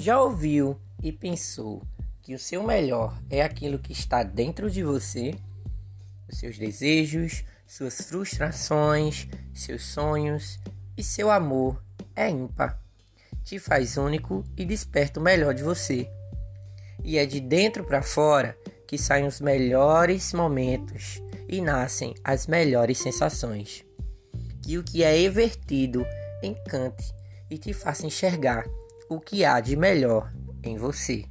Já ouviu e pensou que o seu melhor é aquilo que está dentro de você? Os seus desejos, suas frustrações, seus sonhos e seu amor é ímpar. Te faz único e desperta o melhor de você. E é de dentro para fora que saem os melhores momentos e nascem as melhores sensações. Que o que é evertido encante e te faça enxergar o que há de melhor em você.